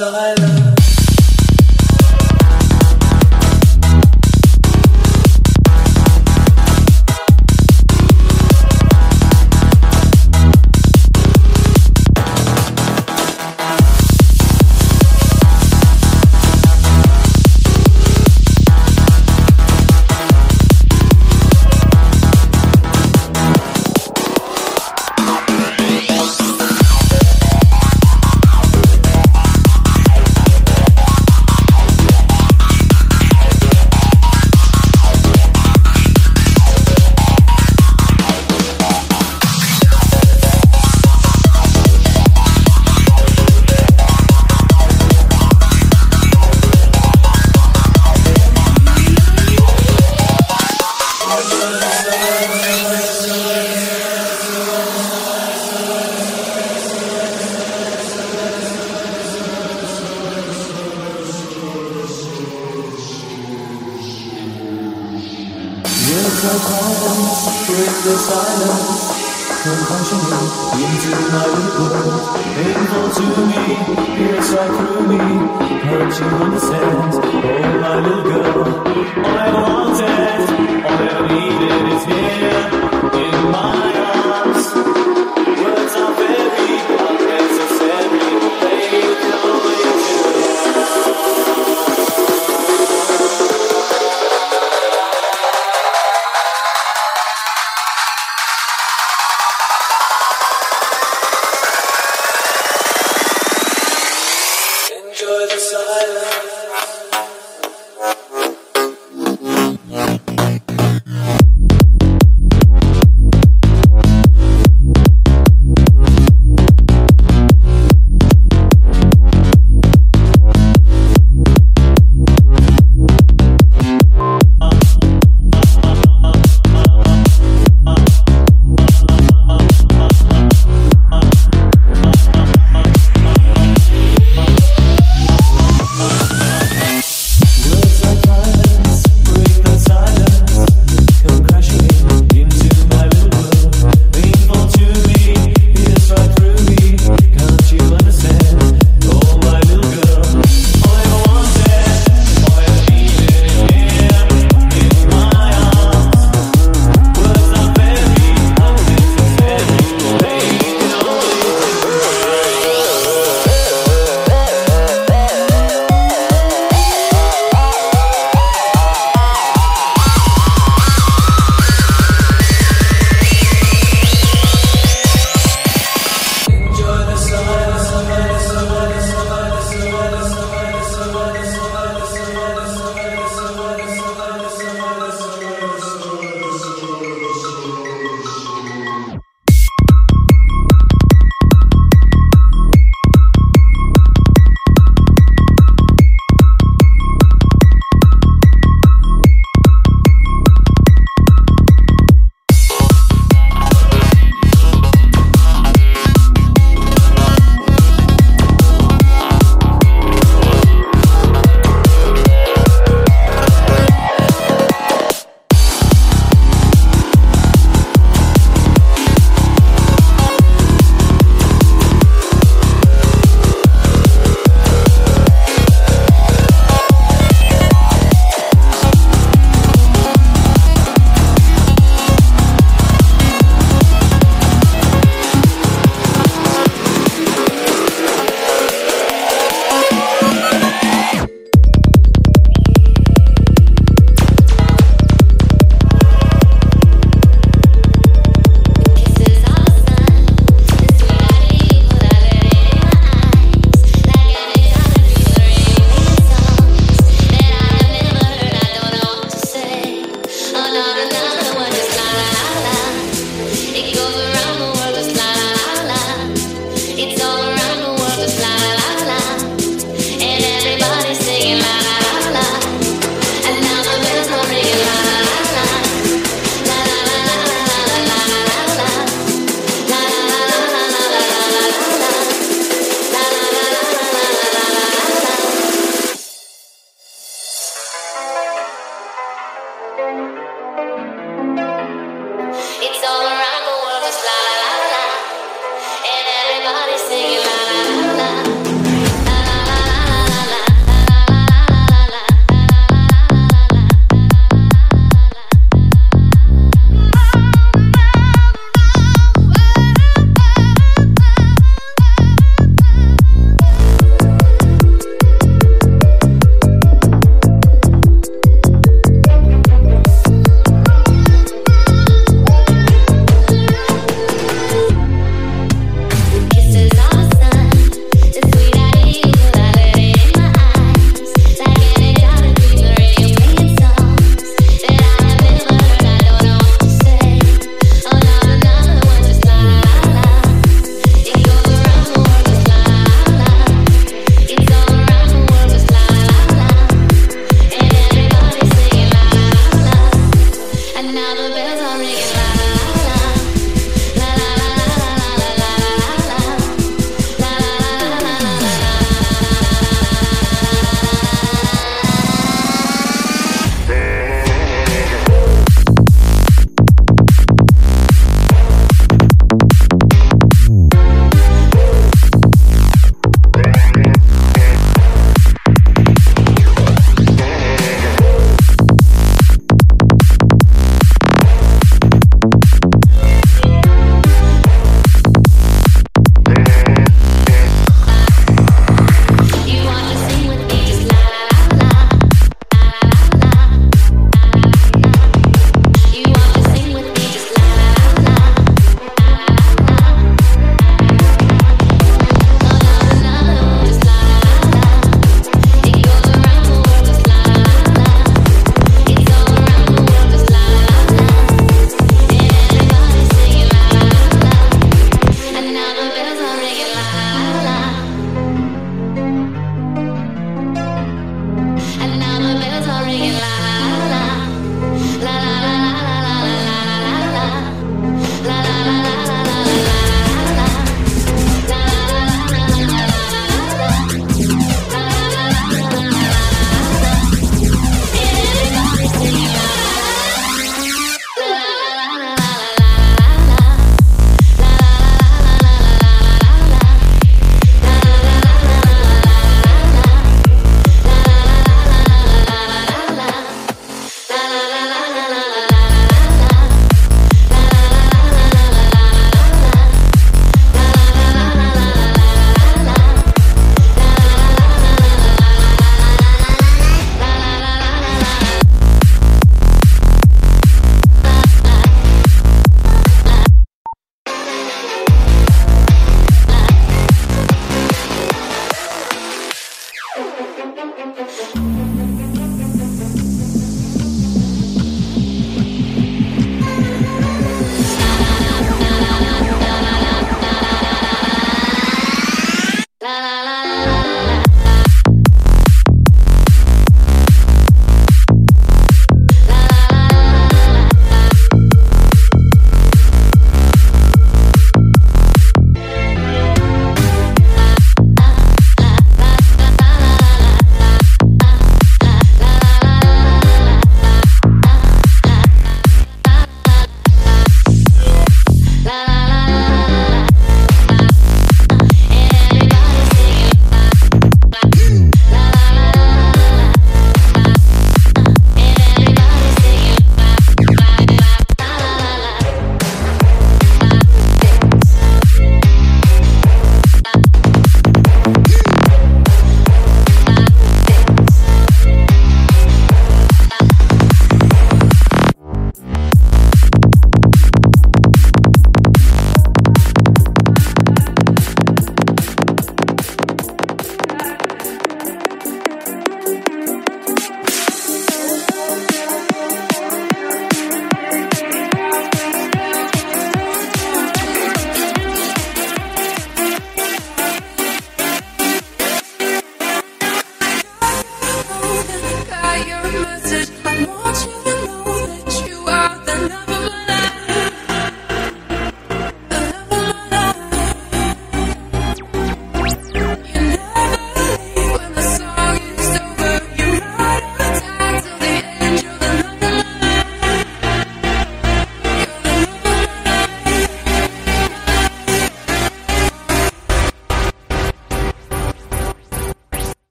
I.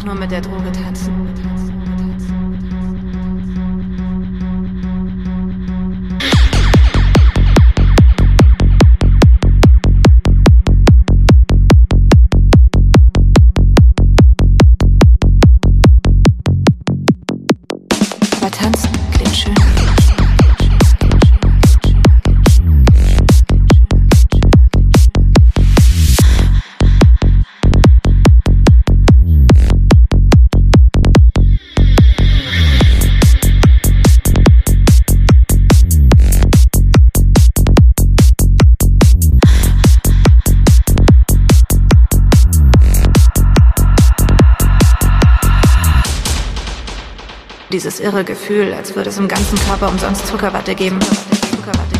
Einfach nur mit der Droge tanzen. Irre Gefühl, als würde es im ganzen Körper umsonst Zuckerwatte geben. Zuckerwatte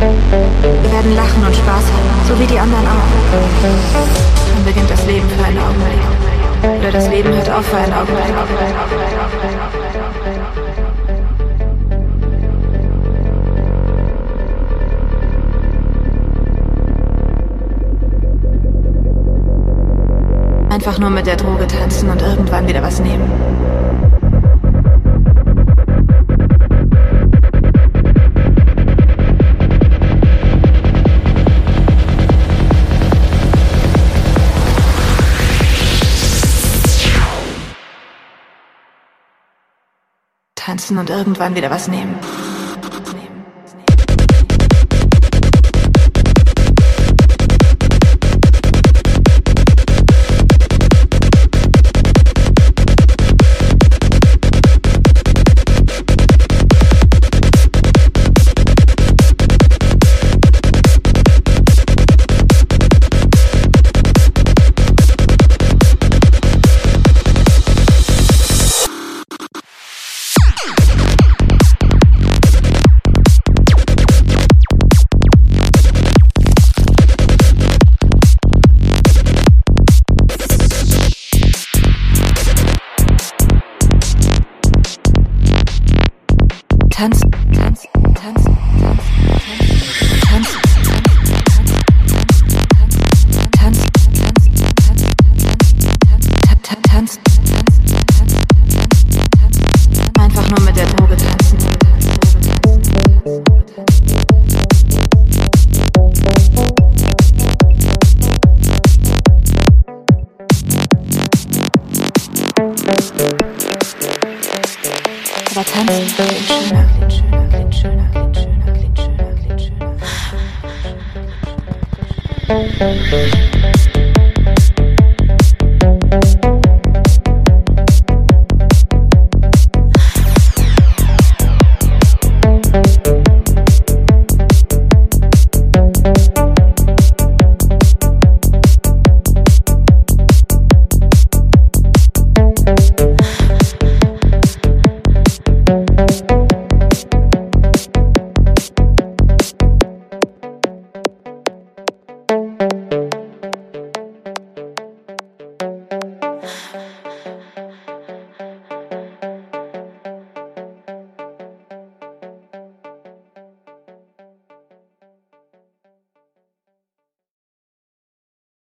Wir werden lachen und Spaß haben, so wie die anderen auch. Dann beginnt das Leben für einen Augenblick. Oder das Leben hört auf für einen Augenblick. Einfach nur mit der Droge tanzen und irgendwann wieder was nehmen. Tanzen und irgendwann wieder was nehmen.